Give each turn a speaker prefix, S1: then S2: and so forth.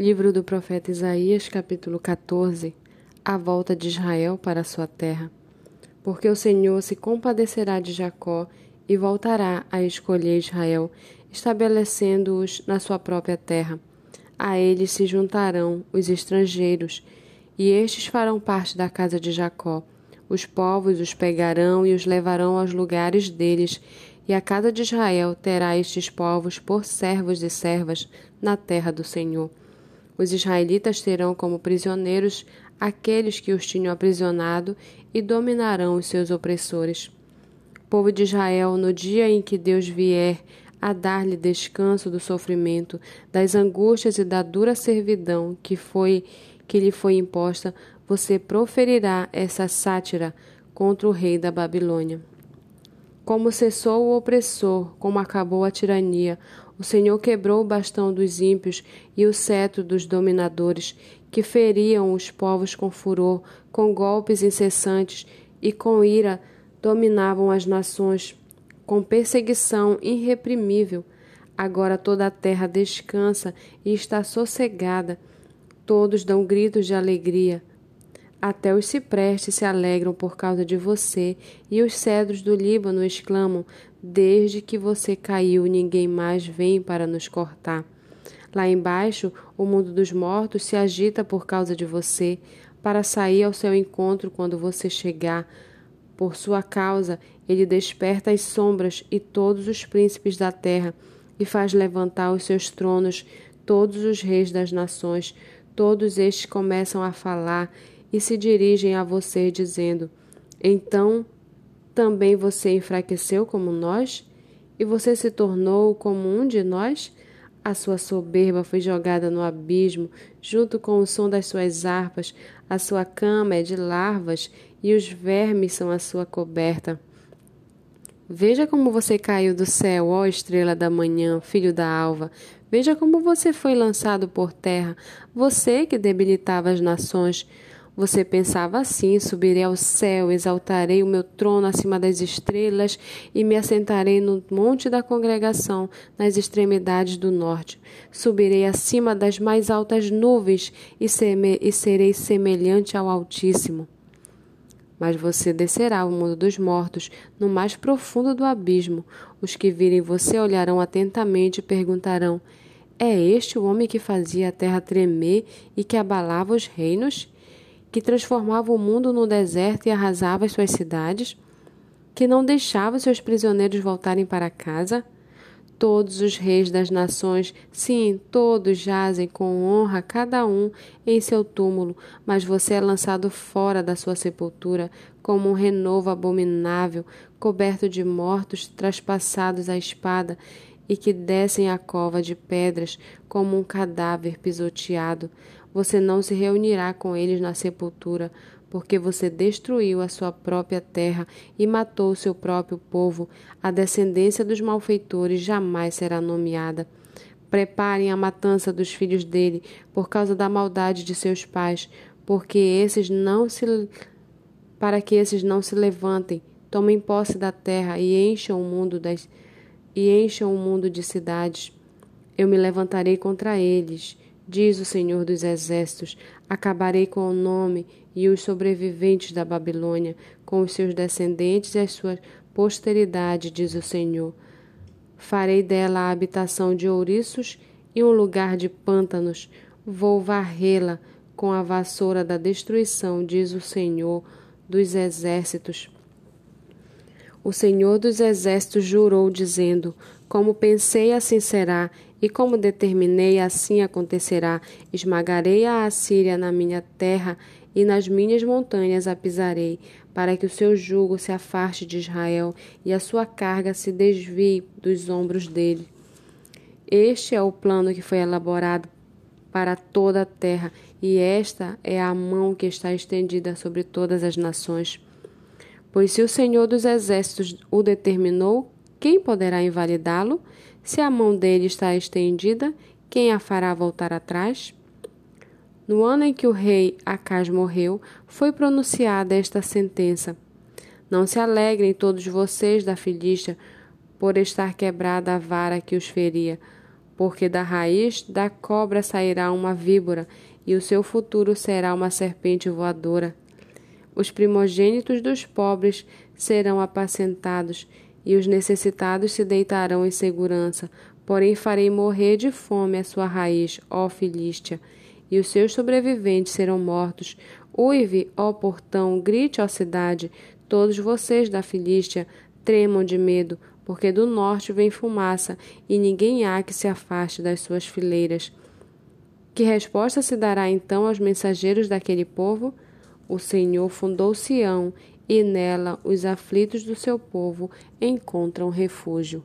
S1: Livro do profeta Isaías, capítulo 14 A volta de Israel para sua terra. Porque o Senhor se compadecerá de Jacó e voltará a escolher Israel, estabelecendo-os na sua própria terra. A eles se juntarão os estrangeiros, e estes farão parte da casa de Jacó. Os povos os pegarão e os levarão aos lugares deles, e a casa de Israel terá estes povos por servos e servas na terra do Senhor. Os israelitas terão como prisioneiros aqueles que os tinham aprisionado e dominarão os seus opressores. Povo de Israel, no dia em que Deus vier a dar-lhe descanso do sofrimento, das angústias e da dura servidão que foi que lhe foi imposta, você proferirá essa sátira contra o rei da Babilônia. Como cessou o opressor, como acabou a tirania, o Senhor quebrou o bastão dos ímpios e o cetro dos dominadores, que feriam os povos com furor, com golpes incessantes e com ira dominavam as nações, com perseguição irreprimível. Agora toda a terra descansa e está sossegada. Todos dão gritos de alegria. Até os ciprestes se alegram por causa de você, e os cedros do Líbano exclamam: Desde que você caiu, ninguém mais vem para nos cortar. Lá embaixo, o mundo dos mortos se agita por causa de você, para sair ao seu encontro quando você chegar. Por sua causa, ele desperta as sombras e todos os príncipes da terra, e faz levantar os seus tronos todos os reis das nações. Todos estes começam a falar e se dirigem a você, dizendo: Então também você enfraqueceu como nós? E você se tornou como um de nós? A sua soberba foi jogada no abismo, junto com o som das suas harpas. A sua cama é de larvas e os vermes são a sua coberta. Veja como você caiu do céu, ó estrela da manhã, filho da alva. Veja como você foi lançado por terra, você que debilitava as nações. Você pensava assim: subirei ao céu, exaltarei o meu trono acima das estrelas e me assentarei no monte da congregação, nas extremidades do norte. Subirei acima das mais altas nuvens e, seme e serei semelhante ao Altíssimo. Mas você descerá ao mundo dos mortos, no mais profundo do abismo. Os que virem você olharão atentamente e perguntarão: É este o homem que fazia a terra tremer e que abalava os reinos? Que transformava o mundo no deserto e arrasava as suas cidades, que não deixava seus prisioneiros voltarem para casa? Todos os reis das nações, sim, todos jazem com honra, cada um em seu túmulo, mas você é lançado fora da sua sepultura, como um renovo abominável, coberto de mortos traspassados à espada, e que descem a cova de pedras como um cadáver pisoteado. Você não se reunirá com eles na sepultura, porque você destruiu a sua própria terra e matou o seu próprio povo. A descendência dos malfeitores jamais será nomeada. Preparem a matança dos filhos dele, por causa da maldade de seus pais, porque esses não se para que esses não se levantem, tomem posse da terra e encham o mundo das e encham o mundo de cidades. Eu me levantarei contra eles Diz o Senhor dos Exércitos: acabarei com o nome e os sobreviventes da Babilônia, com os seus descendentes e a sua posteridade, diz o Senhor. Farei dela a habitação de ouriços e um lugar de pântanos. Vou varrê-la com a vassoura da destruição, diz o Senhor dos Exércitos. O Senhor dos Exércitos jurou, dizendo: Como pensei, assim será, e como determinei, assim acontecerá: esmagarei a Assíria na minha terra e nas minhas montanhas a pisarei, para que o seu jugo se afaste de Israel e a sua carga se desvie dos ombros dele. Este é o plano que foi elaborado para toda a terra, e esta é a mão que está estendida sobre todas as nações. Pois se o Senhor dos Exércitos o determinou, quem poderá invalidá-lo? Se a mão dele está estendida, quem a fará voltar atrás? No ano em que o rei Acas morreu, foi pronunciada esta sentença: Não se alegrem todos vocês da Filístia por estar quebrada a vara que os feria, porque da raiz da cobra sairá uma víbora, e o seu futuro será uma serpente voadora. Os primogênitos dos pobres serão apacentados, e os necessitados se deitarão em segurança. Porém, farei morrer de fome a sua raiz, ó Filístia, e os seus sobreviventes serão mortos. Uive, ó portão, grite, ó cidade, todos vocês da Filístia tremam de medo, porque do norte vem fumaça, e ninguém há que se afaste das suas fileiras. Que resposta se dará então aos mensageiros daquele povo? O Senhor fundou Sião, e nela os aflitos do seu povo encontram refúgio.